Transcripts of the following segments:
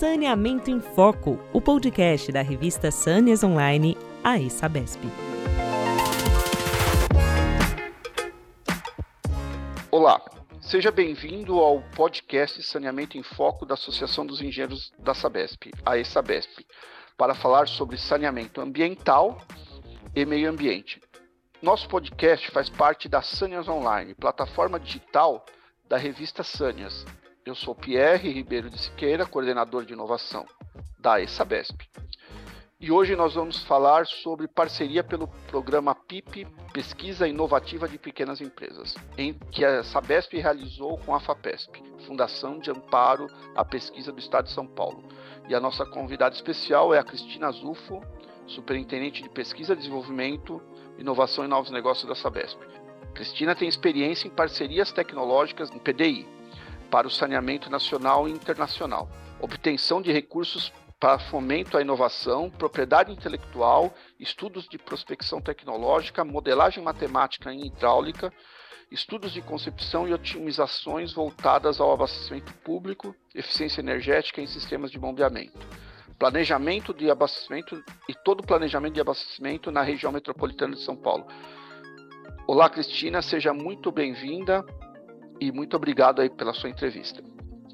Saneamento em Foco, o podcast da revista Sâneas Online, a ESABESP. Olá, seja bem-vindo ao podcast Saneamento em Foco da Associação dos Engenheiros da Sabesp, a ESABESP, para falar sobre saneamento ambiental e meio ambiente. Nosso podcast faz parte da Sâneas Online, plataforma digital da revista Sâneas. Eu sou Pierre Ribeiro de Siqueira, coordenador de inovação da ESABESP. E hoje nós vamos falar sobre parceria pelo programa PIP, Pesquisa Inovativa de Pequenas Empresas, em que a Sabesp realizou com a FAPESP, Fundação de Amparo à Pesquisa do Estado de São Paulo. E a nossa convidada especial é a Cristina Zufo, Superintendente de Pesquisa, Desenvolvimento, Inovação e Novos Negócios da Sabesp. Cristina tem experiência em parcerias tecnológicas em PDI, para o saneamento nacional e internacional, obtenção de recursos para fomento à inovação, propriedade intelectual, estudos de prospecção tecnológica, modelagem matemática em hidráulica, estudos de concepção e otimizações voltadas ao abastecimento público, eficiência energética em sistemas de bombeamento. Planejamento de abastecimento e todo o planejamento de abastecimento na região metropolitana de São Paulo. Olá, Cristina, seja muito bem-vinda e muito obrigado aí pela sua entrevista.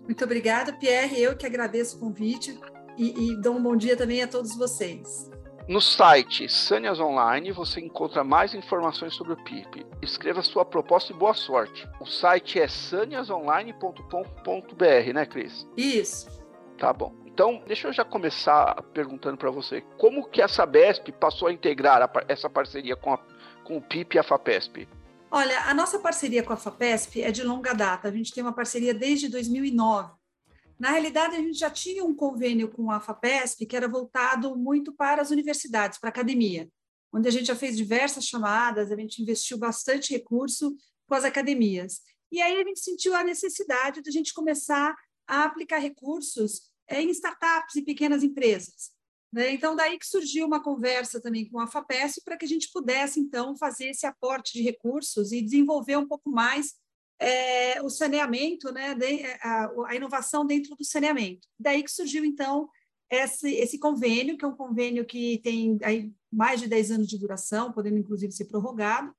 Muito obrigada, Pierre. Eu que agradeço o convite e, e dou um bom dia também a todos vocês. No site Sanias Online você encontra mais informações sobre o PIP. Escreva sua proposta e boa sorte. O site é saniasonline.com.br, né, Cris? Isso. Tá bom. Então, deixa eu já começar perguntando para você, como que a Sabesp passou a integrar a, essa parceria com, a, com o PIP e a FAPESP? Olha, a nossa parceria com a FAPESP é de longa data, a gente tem uma parceria desde 2009. Na realidade, a gente já tinha um convênio com a FAPESP que era voltado muito para as universidades, para a academia, onde a gente já fez diversas chamadas, a gente investiu bastante recurso com as academias. E aí a gente sentiu a necessidade de a gente começar a aplicar recursos é, em startups e pequenas empresas. Né? Então, daí que surgiu uma conversa também com a FAPESP para que a gente pudesse, então, fazer esse aporte de recursos e desenvolver um pouco mais é, o saneamento, né? De, a, a, inovação dentro do saneamento. Daí que surgiu, então, esse, esse convênio, que é um convênio que tem aí mais de 10 anos de duração, podendo, inclusive, ser prorrogado,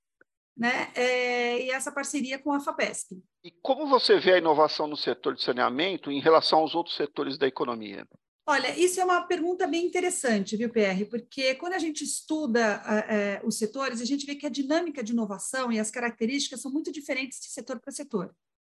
né? É, e essa parceria com a FAPESP. E como você vê a inovação no setor de saneamento em relação aos outros setores da economia? Olha, isso é uma pergunta bem interessante, viu, PR? Porque quando a gente estuda uh, os setores, a gente vê que a dinâmica de inovação e as características são muito diferentes de setor para setor.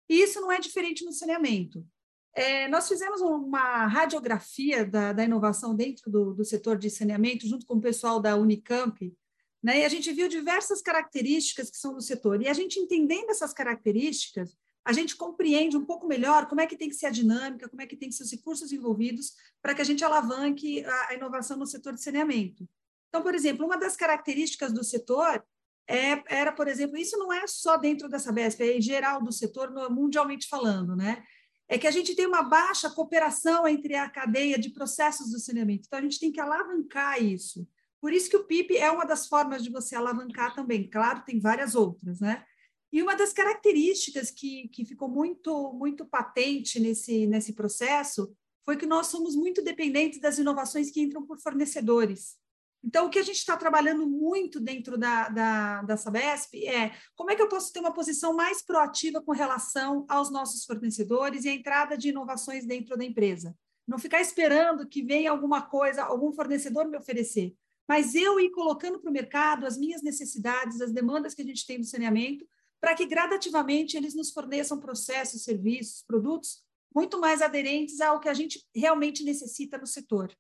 E isso não é diferente no saneamento. É, nós fizemos uma radiografia da, da inovação dentro do, do, setor de saneamento, junto com o pessoal da Unicamp, né? E a gente viu diversas características que são do setor. E a gente entendendo essas características, a gente compreende um pouco melhor como é que tem que ser a dinâmica, como é que tem que ser os recursos envolvidos para que a gente alavanque a, a inovação no setor de saneamento. Então, por exemplo, uma das características do setor é, era, por exemplo, isso não é só dentro dessa BESP, é em geral do setor, mundialmente falando, né? É que a gente tem uma baixa cooperação entre a cadeia de processos do saneamento. Então, a gente tem que alavancar isso. Por isso que o PIP é uma das formas de você alavancar também. Claro, tem várias outras, né? E uma das características que, que ficou muito, muito patente nesse, nesse processo foi que nós somos muito dependentes das inovações que entram por fornecedores. Então, o que a gente está trabalhando muito dentro da, da, da Sabesp é como é que eu posso ter uma posição mais proativa com relação aos nossos fornecedores e a entrada de inovações dentro da empresa. Não ficar esperando que venha alguma coisa, algum fornecedor me oferecer, mas eu ir colocando para o mercado as minhas necessidades, as demandas que a gente tem no saneamento, para que gradativamente eles nos forneçam processos, serviços, produtos muito mais aderentes ao que a gente realmente necessita no setor.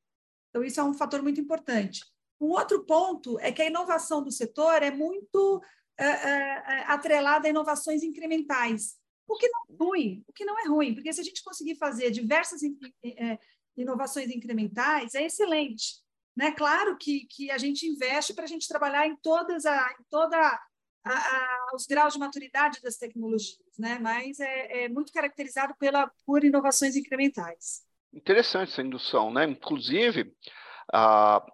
Então, isso é um fator muito importante. Um outro ponto é que a inovação do setor é muito é, é, atrelada a inovações incrementais, o que não é ruim, o que não é ruim, porque se a gente conseguir fazer diversas inovações incrementais, é excelente. Né? Claro que, que a gente investe para a gente trabalhar em todas a, em toda a, a, os graus de maturidade das tecnologias, né? mas é, é muito caracterizado pela, por inovações incrementais. Interessante essa indução, né? Inclusive, a,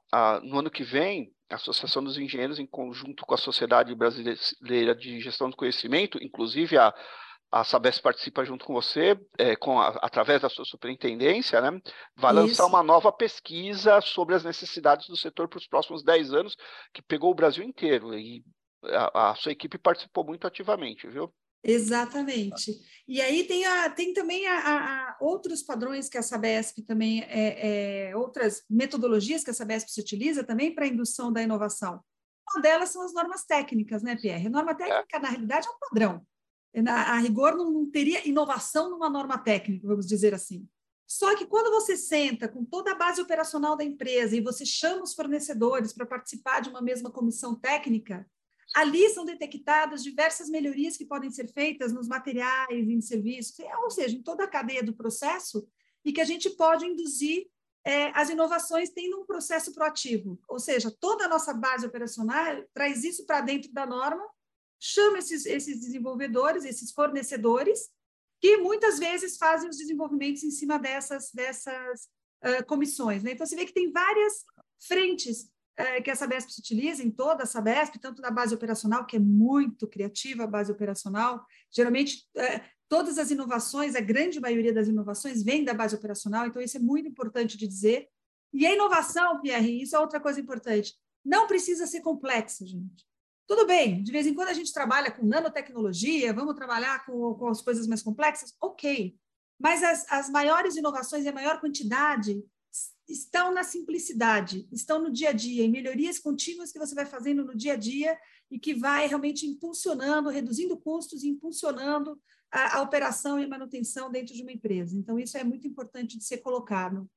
no ano que vem, a Associação dos Engenheiros, em conjunto com a Sociedade Brasileira de Gestão do Conhecimento, inclusive a, a Sabesp participa junto com você, é, com a, através da sua superintendência, né? Vai Isso. lançar uma nova pesquisa sobre as necessidades do setor para os próximos 10 anos, que pegou o Brasil inteiro. E a, a sua equipe participou muito ativamente, viu? Exatamente. E aí tem, a, tem também a, a, outros padrões que a Sabesp também, é, é, outras metodologias que a Sabesp se utiliza também para a indução da inovação. Uma delas são as normas técnicas, né, Pierre? Norma técnica, na realidade, é um padrão. Na, a rigor, não, não teria inovação numa norma técnica, vamos dizer assim. Só que quando você senta com toda a base operacional da empresa e você chama os fornecedores para participar de uma mesma comissão técnica, Ali são detectadas diversas melhorias que podem ser feitas nos materiais, em serviços, ou seja, em toda a cadeia do processo, e que a gente pode induzir é, as inovações tendo um processo proativo. Ou seja, toda a nossa base operacional traz isso para dentro da norma, chama esses, esses desenvolvedores, esses fornecedores, que muitas vezes fazem os desenvolvimentos em cima dessas, dessas uh, comissões. Né? Então, você vê que tem várias frentes é, que a Sabesp se utiliza em toda a Sabesp, tanto na base operacional, que é muito criativa a base operacional. Geralmente, é, todas as inovações, a grande maioria das inovações vem da base operacional, então isso é muito importante de dizer. E a inovação, Pierre, isso é outra coisa importante, não precisa ser complexa, gente. Tudo bem, de vez em quando a gente trabalha com nanotecnologia, vamos trabalhar com, com as coisas mais complexas, ok. Mas as, as maiores inovações e a maior quantidade estão na simplicidade, estão no dia a dia, em melhorias contínuas que você vai fazendo no dia a dia e que vai realmente impulsionando, reduzindo custos e impulsionando a, a operação e a manutenção dentro de uma empresa. Então, isso é muito importante de ser colocado.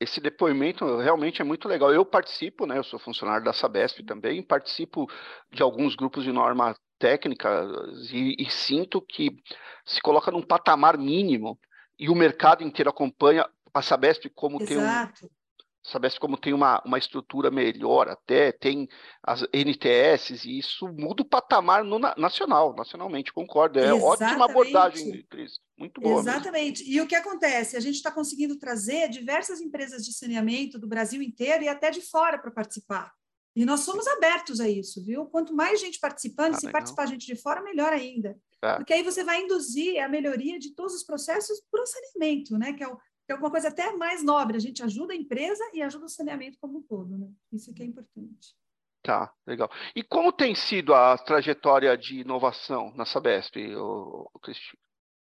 Esse depoimento realmente é muito legal. Eu participo, né? Eu sou funcionário da Sabesp também, participo de alguns grupos de norma técnica e, e sinto que se coloca num patamar mínimo e o mercado inteiro acompanha a Sabesp como Exato. tem um, Sabesp como tem uma, uma estrutura melhor até, tem as NTS e isso muda o patamar no, nacional, nacionalmente, concordo. É Exatamente. ótima abordagem, Cris. Muito boa. Exatamente. Mesmo. E o que acontece? A gente está conseguindo trazer diversas empresas de saneamento do Brasil inteiro e até de fora para participar. E nós somos abertos a isso, viu? Quanto mais gente participando, ah, se legal. participar gente de fora, melhor ainda. É. Porque aí você vai induzir a melhoria de todos os processos para o saneamento, né? Que é o, é uma coisa até mais nobre. A gente ajuda a empresa e ajuda o saneamento como um todo, né? Isso que é importante. Tá, legal. E como tem sido a trajetória de inovação na Sabesp, Cristina?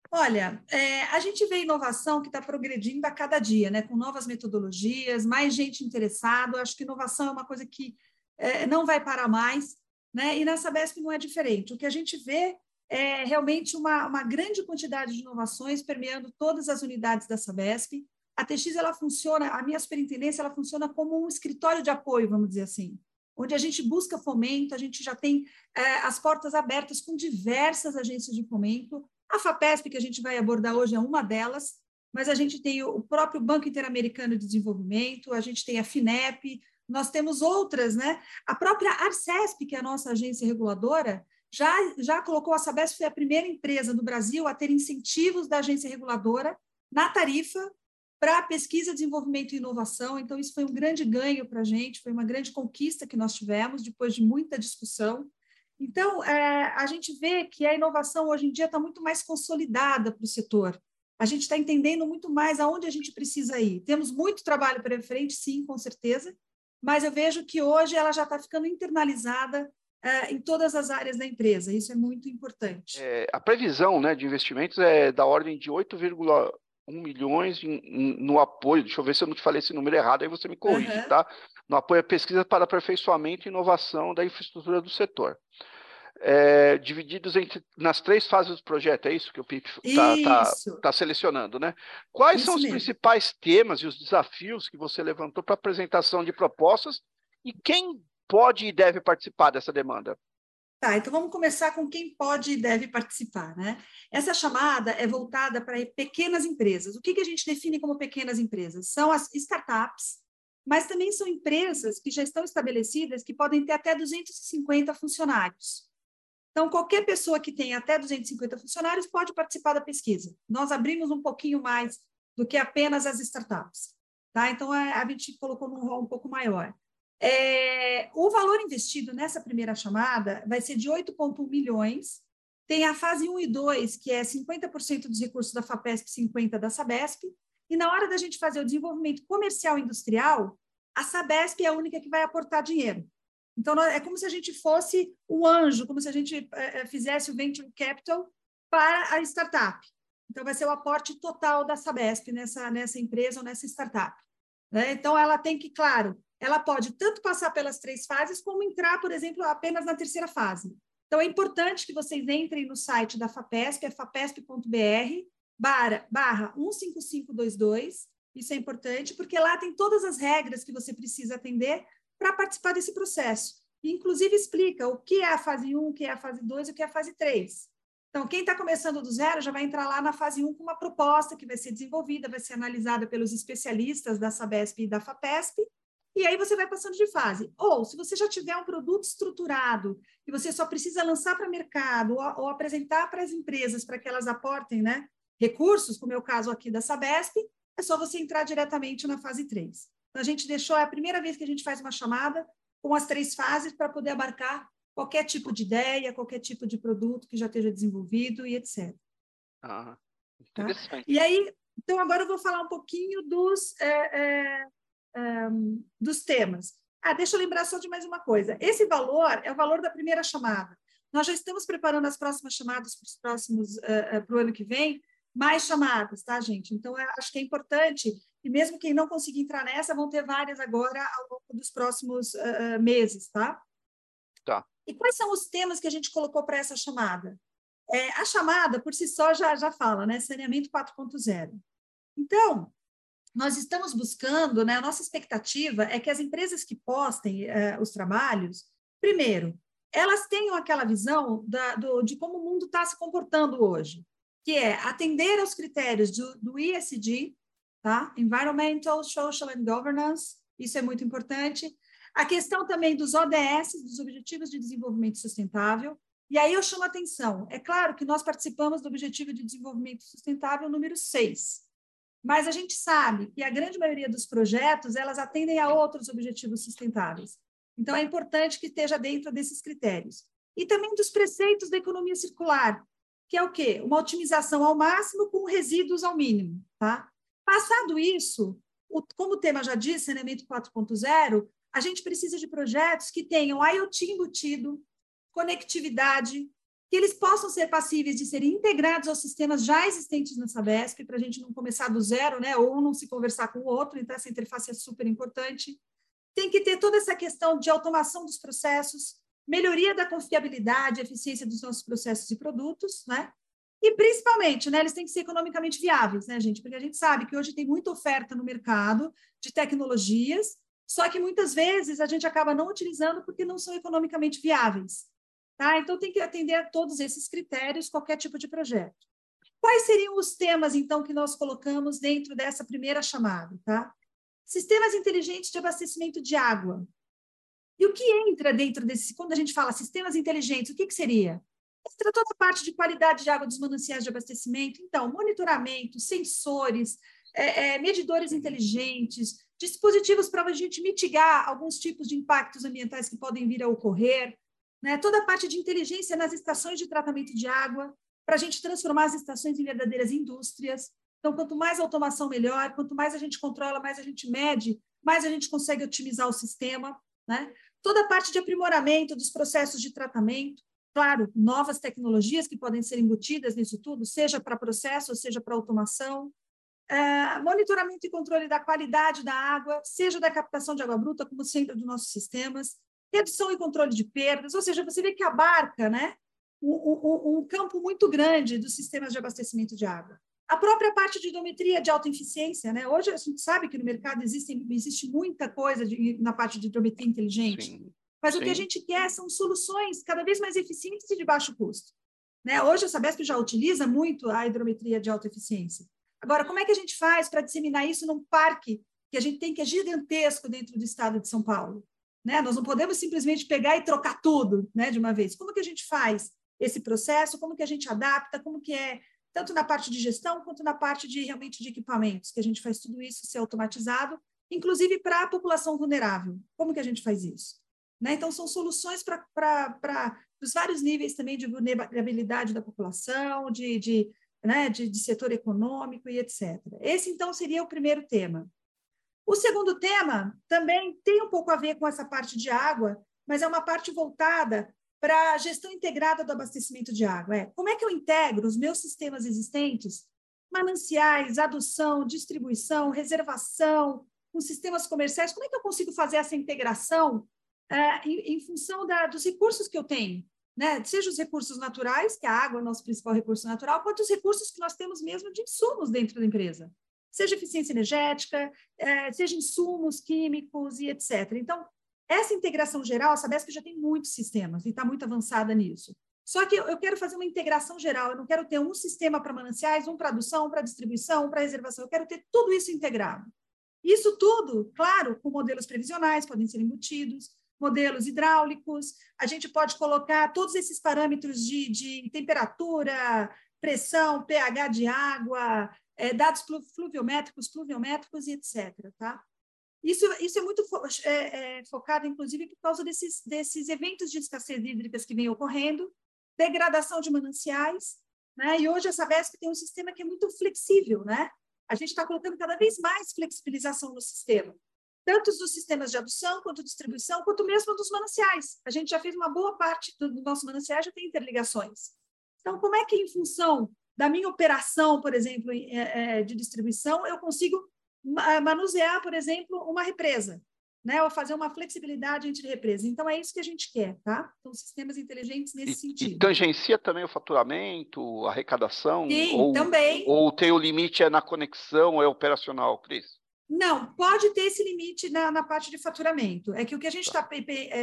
Olha, é, a gente vê inovação que está progredindo a cada dia, né? Com novas metodologias, mais gente interessada. Acho que inovação é uma coisa que é, não vai parar mais, né? E na Sabesp não é diferente. O que a gente vê é realmente uma, uma grande quantidade de inovações permeando todas as unidades da Sabesp. A TX ela funciona, a minha superintendência ela funciona como um escritório de apoio, vamos dizer assim, onde a gente busca fomento, a gente já tem é, as portas abertas com diversas agências de fomento. A FAPESP, que a gente vai abordar hoje, é uma delas, mas a gente tem o próprio Banco Interamericano de Desenvolvimento, a gente tem a FINEP, nós temos outras, né? A própria Arcesp, que é a nossa agência reguladora, já, já colocou a Sabesp foi a primeira empresa do Brasil a ter incentivos da agência reguladora na tarifa para pesquisa, desenvolvimento e inovação. Então, isso foi um grande ganho para a gente, foi uma grande conquista que nós tivemos depois de muita discussão. Então, é, a gente vê que a inovação hoje em dia está muito mais consolidada para o setor. A gente está entendendo muito mais aonde a gente precisa ir. Temos muito trabalho para frente, sim, com certeza, mas eu vejo que hoje ela já está ficando internalizada é, em todas as áreas da empresa. Isso é muito importante. É, a previsão né, de investimentos é da ordem de 8,1 milhões em, em, no apoio. Deixa eu ver se eu não te falei esse número errado, aí você me corrige, uhum. tá? No apoio à pesquisa para aperfeiçoamento e inovação da infraestrutura do setor. É, divididos entre, nas três fases do projeto, é isso que o PIP está tá, tá selecionando, né? Quais isso são os mesmo. principais temas e os desafios que você levantou para apresentação de propostas e quem pode e deve participar dessa demanda? Tá, então vamos começar com quem pode e deve participar, né? Essa chamada é voltada para pequenas empresas. O que, que a gente define como pequenas empresas? São as startups, mas também são empresas que já estão estabelecidas que podem ter até 250 funcionários. Então, qualquer pessoa que tenha até 250 funcionários pode participar da pesquisa. Nós abrimos um pouquinho mais do que apenas as startups. Tá? Então, a gente colocou num rol um pouco maior. É, o valor investido nessa primeira chamada vai ser de 8,1 milhões tem a fase 1 e 2, que é 50% dos recursos da FAPESP, 50% da Sabesp, e na hora da gente fazer o desenvolvimento comercial e industrial, a Sabesp é a única que vai aportar dinheiro. Então, é como se a gente fosse o anjo, como se a gente é, fizesse o venture capital para a startup. Então, vai ser o aporte total da Sabesp nessa, nessa empresa ou nessa startup. Né? Então, ela tem que, claro, ela pode tanto passar pelas três fases, como entrar, por exemplo, apenas na terceira fase. Então, é importante que vocês entrem no site da FAPESP, é fapesp.br, barra, barra 15522, isso é importante, porque lá tem todas as regras que você precisa atender para participar desse processo. E, inclusive, explica o que é a fase 1, o que é a fase 2 e o que é a fase 3. Então, quem está começando do zero já vai entrar lá na fase 1 com uma proposta que vai ser desenvolvida, vai ser analisada pelos especialistas da Sabesp e da FAPESP, e aí você vai passando de fase. Ou, se você já tiver um produto estruturado e você só precisa lançar para o mercado ou, ou apresentar para as empresas para que elas aportem né, recursos, como é o caso aqui da Sabesp, é só você entrar diretamente na fase 3. Então, a gente deixou, é a primeira vez que a gente faz uma chamada com as três fases para poder abarcar qualquer tipo de ideia, qualquer tipo de produto que já esteja desenvolvido e etc. Ah, tá? interessante. Tá? E aí, então agora eu vou falar um pouquinho dos, é, é, é, dos temas. Ah, deixa eu lembrar só de mais uma coisa. Esse valor é o valor da primeira chamada. Nós já estamos preparando as próximas chamadas para os próximos uh, uh, para o ano que vem, mais chamadas, tá, gente? Então, acho que é importante, e mesmo quem não conseguir entrar nessa, vão ter várias agora ao longo dos próximos uh, meses, tá? Tá. E quais são os temas que a gente colocou para essa chamada? É, a chamada, por si só, já, já fala, né? Saneamento 4.0. Então, nós estamos buscando, né? A nossa expectativa é que as empresas que postem uh, os trabalhos, primeiro, elas tenham aquela visão da, do, de como o mundo está se comportando hoje que é atender aos critérios do, do ESG, tá? Environmental, Social and Governance, isso é muito importante. A questão também dos ODS, dos Objetivos de Desenvolvimento Sustentável, e aí eu chamo a atenção, é claro que nós participamos do Objetivo de Desenvolvimento Sustentável número 6, mas a gente sabe que a grande maioria dos projetos, elas atendem a outros objetivos sustentáveis. Então, é importante que esteja dentro desses critérios. E também dos preceitos da economia circular, que é o quê? Uma otimização ao máximo com resíduos ao mínimo, tá? Passado isso, o, como o tema já disse, saneamento 4.0, a gente precisa de projetos que tenham IoT embutido, conectividade, que eles possam ser passíveis de serem integrados aos sistemas já existentes na Sabesp, para a gente não começar do zero, né? ou não se conversar com o outro, então essa interface é super importante. Tem que ter toda essa questão de automação dos processos, melhoria da confiabilidade eficiência dos nossos processos e produtos, né? E principalmente, né, eles têm que ser economicamente viáveis, né, gente? Porque a gente sabe que hoje tem muita oferta no mercado de tecnologias, só que muitas vezes a gente acaba não utilizando porque não são economicamente viáveis. Tá? Então tem que atender a todos esses critérios, qualquer tipo de projeto. Quais seriam os temas, então, que nós colocamos dentro dessa primeira chamada? Tá? Sistemas inteligentes de abastecimento de água. E o que entra dentro desse, quando a gente fala sistemas inteligentes, o que, que seria? Entra toda a parte de qualidade de água dos mananciais de abastecimento, então, monitoramento, sensores, é, é, medidores inteligentes, dispositivos para a gente mitigar alguns tipos de impactos ambientais que podem vir a ocorrer, né? toda a parte de inteligência nas estações de tratamento de água, para a gente transformar as estações em verdadeiras indústrias. Então, quanto mais automação, melhor, quanto mais a gente controla, mais a gente mede, mais a gente consegue otimizar o sistema. Né? toda a parte de aprimoramento dos processos de tratamento, claro, novas tecnologias que podem ser embutidas nisso tudo, seja para processo, seja para automação, é, monitoramento e controle da qualidade da água, seja da captação de água bruta como centro dos nossos sistemas, redução e controle de perdas, ou seja, você vê que abarca né, um, um, um campo muito grande dos sistemas de abastecimento de água. A própria parte de hidrometria de alta eficiência, né? Hoje a gente sabe que no mercado existe, existe muita coisa de, na parte de hidrometria inteligente, sim, mas sim. o que a gente quer são soluções cada vez mais eficientes e de baixo custo. Né? Hoje a Sabesp já utiliza muito a hidrometria de alta eficiência. Agora, como é que a gente faz para disseminar isso num parque que a gente tem que é gigantesco dentro do estado de São Paulo? Né? Nós não podemos simplesmente pegar e trocar tudo né, de uma vez. Como que a gente faz esse processo? Como que a gente adapta? Como que é tanto na parte de gestão quanto na parte de realmente de equipamentos, que a gente faz tudo isso ser automatizado, inclusive para a população vulnerável. Como que a gente faz isso? Né? Então, são soluções para dos vários níveis também de vulnerabilidade da população, de, de, né, de, de setor econômico e etc. Esse, então, seria o primeiro tema. O segundo tema também tem um pouco a ver com essa parte de água, mas é uma parte voltada para a gestão integrada do abastecimento de água. É, como é que eu integro os meus sistemas existentes, mananciais, adução, distribuição, reservação, com sistemas comerciais, como é que eu consigo fazer essa integração é, em, em, função da, dos recursos que eu tenho? Né? Seja os recursos naturais, que a água é o nosso principal recurso natural, quanto os recursos que nós temos mesmo de insumos dentro da empresa. Seja eficiência energética, é, seja insumos químicos e etc. Então, essa integração geral, a Sabesp já tem muitos sistemas e está muito avançada nisso. Só que eu quero fazer uma integração geral, eu não quero ter um sistema para mananciais, um para adução, um para distribuição, um para reservação, eu quero ter tudo isso integrado. Isso tudo, claro, com modelos previsionais, podem ser embutidos, modelos hidráulicos, a gente pode colocar todos esses parâmetros de, de temperatura, pressão, pH de água, é, dados fluviométricos, pluviométricos e etc. Tá? Isso, isso é muito fo é, é, focado, inclusive, por causa desses, desses eventos de escassez hídricas que vem ocorrendo, degradação de mananciais, né? e hoje a Sabesp tem um sistema que é muito flexível, né? A gente está colocando cada vez mais flexibilização no sistema, tanto dos sistemas de adução, quanto distribuição, quanto mesmo dos mananciais. A gente já fez uma boa parte do, do nosso manancial, já tem interligações. Então, como é que, em função da minha operação, por exemplo, é, é, de distribuição, eu consigo manusear, por exemplo, uma represa, né? Ou fazer uma flexibilidade entre represas. Então, é isso que a gente quer, tá? Então, sistemas inteligentes nesse e, sentido. E tangencia também o faturamento, a arrecadação? Sim, ou, também. Ou tem o limite é na conexão, é operacional, Cris? Não, pode ter esse limite na, na parte de faturamento. É que o que a gente está tá.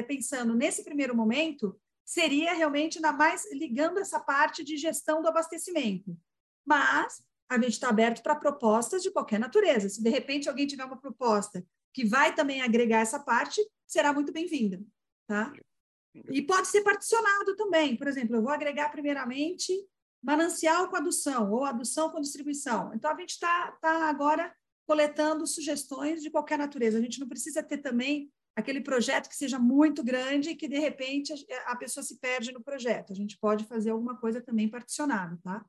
pensando nesse primeiro momento seria realmente na mais ligando essa parte de gestão do abastecimento. Mas a gente está aberto para propostas de qualquer natureza. Se de repente alguém tiver uma proposta que vai também agregar essa parte, será muito bem-vinda, tá? E pode ser particionado também. Por exemplo, eu vou agregar primeiramente manancial com adução ou adução com distribuição. Então a gente está tá agora coletando sugestões de qualquer natureza. A gente não precisa ter também aquele projeto que seja muito grande e que de repente a pessoa se perde no projeto. A gente pode fazer alguma coisa também particionado, tá?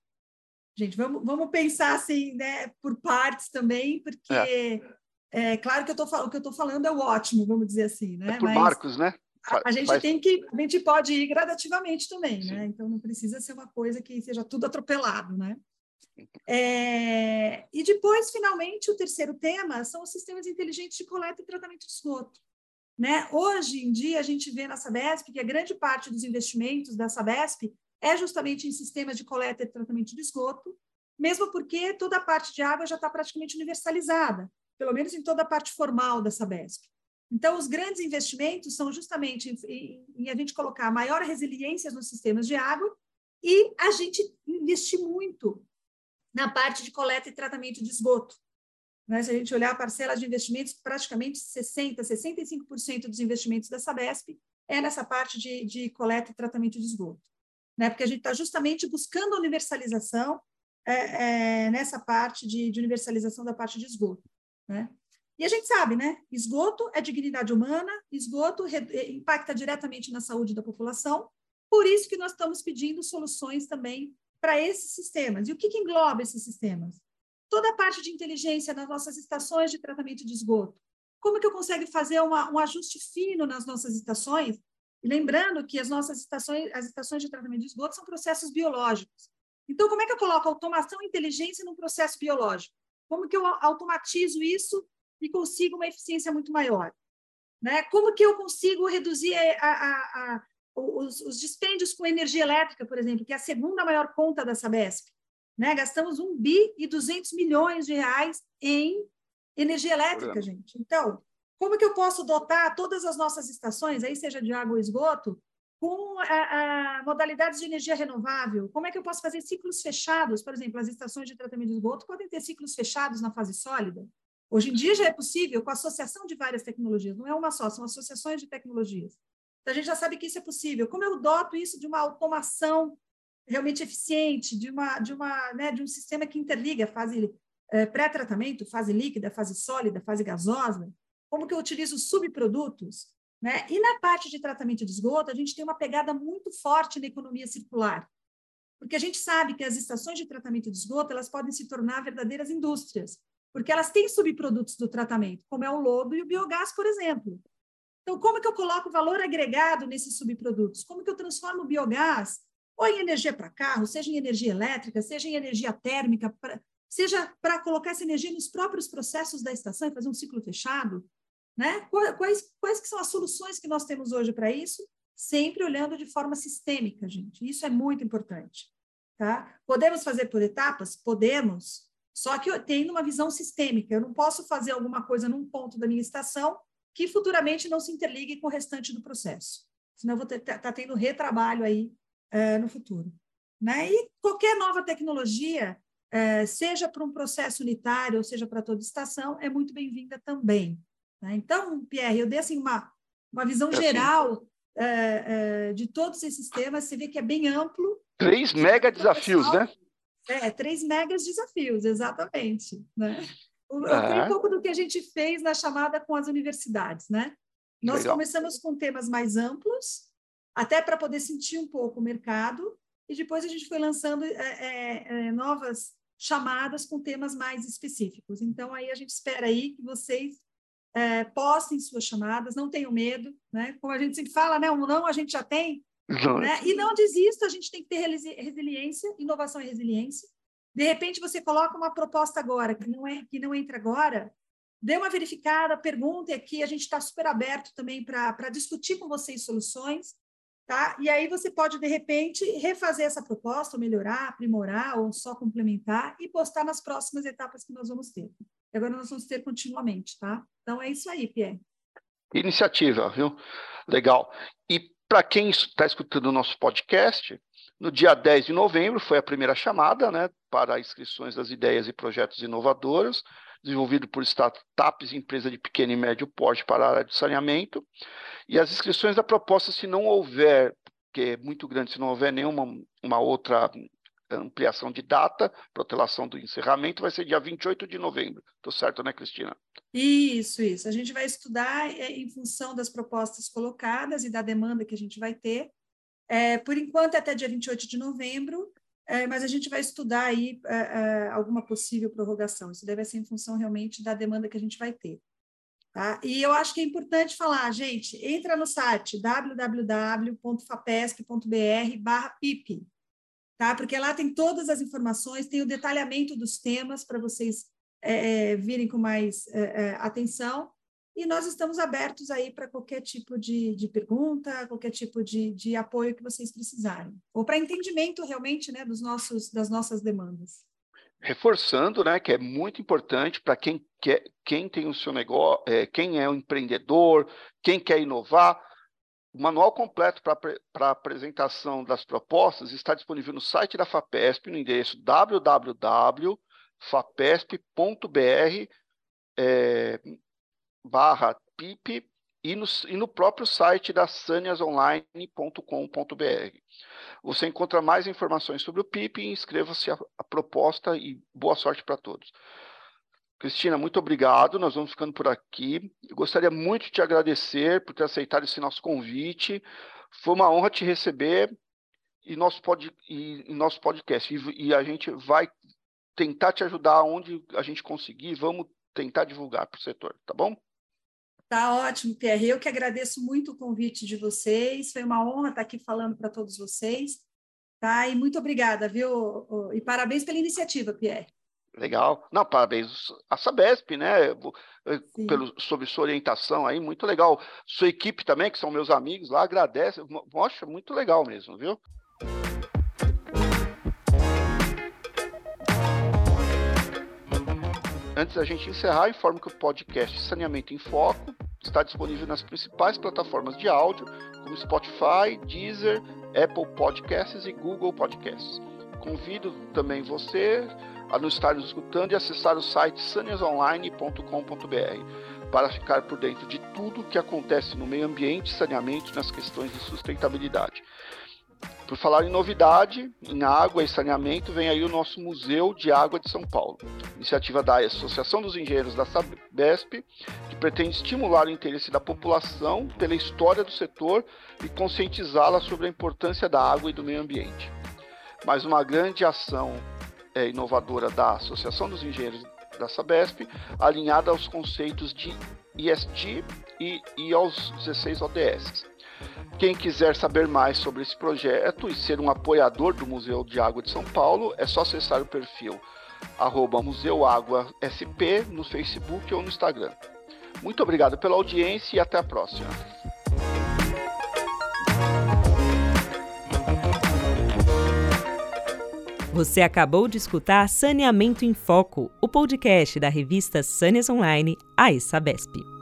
Gente, vamos, vamos pensar assim, né, por partes também, porque é, é claro que eu tô, o que eu estou falando é o ótimo, vamos dizer assim, né? É por Mas marcos, né? A, a gente Faz... tem que, a gente pode ir gradativamente também, Sim. né? Então não precisa ser uma coisa que seja tudo atropelado, né? É, e depois, finalmente, o terceiro tema são os sistemas inteligentes de coleta e tratamento de esgoto. Né? Hoje em dia, a gente vê na Sabesp que a grande parte dos investimentos da Sabesp é justamente em sistemas de coleta e tratamento de esgoto, mesmo porque toda a parte de água já está praticamente universalizada, pelo menos em toda a parte formal da Sabesp. Então, os grandes investimentos são justamente em, em a gente colocar maior resiliência nos sistemas de água e a gente investir muito na parte de coleta e tratamento de esgoto. Né? Se a gente olhar a parcela de investimentos, praticamente 60%, 65% dos investimentos da Sabesp é nessa parte de, de coleta e tratamento de esgoto né? porque a gente está justamente buscando a universalização é, é, nessa parte de, de, universalização da parte de esgoto. Né? E a gente sabe, né? Esgoto é dignidade humana, esgoto é, impacta diretamente na saúde da população, por isso que nós estamos pedindo soluções também para esses sistemas. E o que, que engloba esses sistemas? Toda a parte de inteligência nas nossas estações de tratamento de esgoto. Como que eu consigo fazer uma, um ajuste fino nas nossas estações e lembrando que as nossas estações, as estações de tratamento de esgoto são processos biológicos. Então, como é que eu coloco automação e inteligência num processo biológico? Como que eu automatizo isso e consigo uma eficiência muito maior? Né? Como que eu consigo reduzir a, a, a, os, os, dispêndios com energia elétrica, por exemplo, que é a segunda maior conta da Sabesp? Né? Gastamos 1 bi e 200 milhões de reais em energia elétrica, gente. Então, como que eu posso dotar todas as nossas estações, aí seja de água ou esgoto, com a, a, modalidades de energia renovável? Como é que eu posso fazer ciclos fechados? Por exemplo, as estações de tratamento de esgoto podem ter ciclos fechados na fase sólida. Hoje em dia já é possível com a associação de várias tecnologias, não é uma só, são associações de tecnologias. Então, a gente já sabe que isso é possível. Como eu doto isso de uma automação realmente eficiente, de, uma, de, uma, né, de um sistema que interliga fase é, pré-tratamento, fase líquida, fase sólida, fase gasosa, como que eu utilizo subprodutos, Né? E na parte de tratamento de esgoto, a gente tem uma pegada muito forte na economia circular, porque a gente sabe que as estações de tratamento de esgoto elas podem se tornar verdadeiras indústrias, porque elas têm subprodutos do tratamento, como é o lodo e o biogás, por exemplo. Então, como que eu coloco valor agregado nesses subprodutos? Como que eu transformo o biogás ou em energia para carro, seja em energia elétrica, seja em energia térmica, pra, seja para colocar essa energia nos próprios processos da estação e fazer um ciclo fechado? Né? Quais, quais que são as soluções que nós temos hoje para isso? Sempre olhando de forma sistêmica, gente. Isso é muito importante. Tá? Podemos fazer por etapas? Podemos. Só que eu tenho uma visão sistêmica. Eu não posso fazer alguma coisa num ponto da minha estação que futuramente não se interligue com o restante do processo. Senão eu vou estar tá tendo retrabalho aí é, no futuro. Né? E qualquer nova tecnologia, é, seja para um processo unitário ou seja para toda estação, é muito bem-vinda também. Né? Então, Pierre, eu dei assim, uma, uma visão é geral é, de todos esses temas, você vê que é bem amplo. Três mega desafios, né? É, três megas desafios, exatamente. Né? Eu tenho um pouco do que a gente fez na chamada com as universidades, né? Nós Legal. começamos com temas mais amplos, até para poder sentir um pouco o mercado, e depois a gente foi lançando é, é, é, novas chamadas com temas mais específicos. Então, aí a gente espera aí que vocês é, postem suas chamadas, não tenham medo, né? Como a gente sempre fala, né? Um não a gente já tem, né? E não desista, a gente tem que ter resiliência, inovação e resiliência. De repente você coloca uma proposta agora que não é que não entra agora, dê uma verificada, pergunte aqui, a gente está super aberto também para discutir com vocês soluções, tá? E aí você pode de repente refazer essa proposta, melhorar, aprimorar ou só complementar e postar nas próximas etapas que nós vamos ter. Agora nós vamos ter continuamente, tá? Então é isso aí, Pierre. Iniciativa, viu? Legal. E para quem está escutando o nosso podcast, no dia 10 de novembro foi a primeira chamada né, para inscrições das ideias e projetos inovadores, desenvolvido por startups e empresas de pequeno e médio porte para a área de saneamento. E as inscrições da proposta, se não houver, que é muito grande, se não houver nenhuma uma outra ampliação de data, protelação do encerramento, vai ser dia 28 de novembro. Estou certo, né, Cristina? Isso, isso. A gente vai estudar é, em função das propostas colocadas e da demanda que a gente vai ter. É, por enquanto, até dia 28 de novembro, é, mas a gente vai estudar aí é, é, alguma possível prorrogação. Isso deve ser em função realmente da demanda que a gente vai ter. Tá? E eu acho que é importante falar, gente, entra no site www.fapesp.br/pip tá? Porque lá tem todas as informações, tem o detalhamento dos temas para vocês é, é, virem com mais é, atenção. E nós estamos abertos aí para qualquer tipo de, de pergunta, qualquer tipo de, de apoio que vocês precisarem, ou para entendimento realmente, né, dos nossos, das nossas demandas. Reforçando, né, que é muito importante para quem quer, quem tem o seu negócio, é, quem é um empreendedor, quem quer inovar, o manual completo para apresentação das propostas está disponível no site da FAPESP, no endereço www.fapesp.br é, barra PIP e no, e no, próprio site da saniasonline.com.br. Você encontra mais informações sobre o PIP e inscreva-se à proposta e boa sorte para todos. Cristina, muito obrigado. Nós vamos ficando por aqui. Eu gostaria muito de te agradecer por ter aceitado esse nosso convite. Foi uma honra te receber em nosso, pod, em nosso podcast. E, e a gente vai tentar te ajudar onde a gente conseguir. Vamos tentar divulgar para o setor, tá bom? Tá ótimo, Pierre. Eu que agradeço muito o convite de vocês. Foi uma honra estar aqui falando para todos vocês. Tá? E muito obrigada, viu? E parabéns pela iniciativa, Pierre. Legal. Não, parabéns a Sabesp, né? Pelo, sobre sua orientação aí, muito legal. Sua equipe também, que são meus amigos lá, agradece. Mostra, muito legal mesmo, viu? Antes da gente encerrar, informo que o podcast Saneamento em Foco está disponível nas principais plataformas de áudio, como Spotify, Deezer, Apple Podcasts e Google Podcasts. Convido também você a nos estar nos escutando e acessar o site saneasonline.com.br para ficar por dentro de tudo o que acontece no meio ambiente, saneamento e nas questões de sustentabilidade. Por falar em novidade, em água e saneamento, vem aí o nosso Museu de Água de São Paulo, iniciativa da Associação dos Engenheiros da Sabesp, que pretende estimular o interesse da população pela história do setor e conscientizá-la sobre a importância da água e do meio ambiente. Mais uma grande ação é, inovadora da Associação dos Engenheiros da Sabesp, alinhada aos conceitos de IST e, e aos 16 ODS. Quem quiser saber mais sobre esse projeto e ser um apoiador do Museu de Água de São Paulo, é só acessar o perfil arroba Museu Água SP no Facebook ou no Instagram. Muito obrigado pela audiência e até a próxima. Você acabou de escutar Saneamento em Foco, o podcast da revista Sâneas Online, a Sabesp.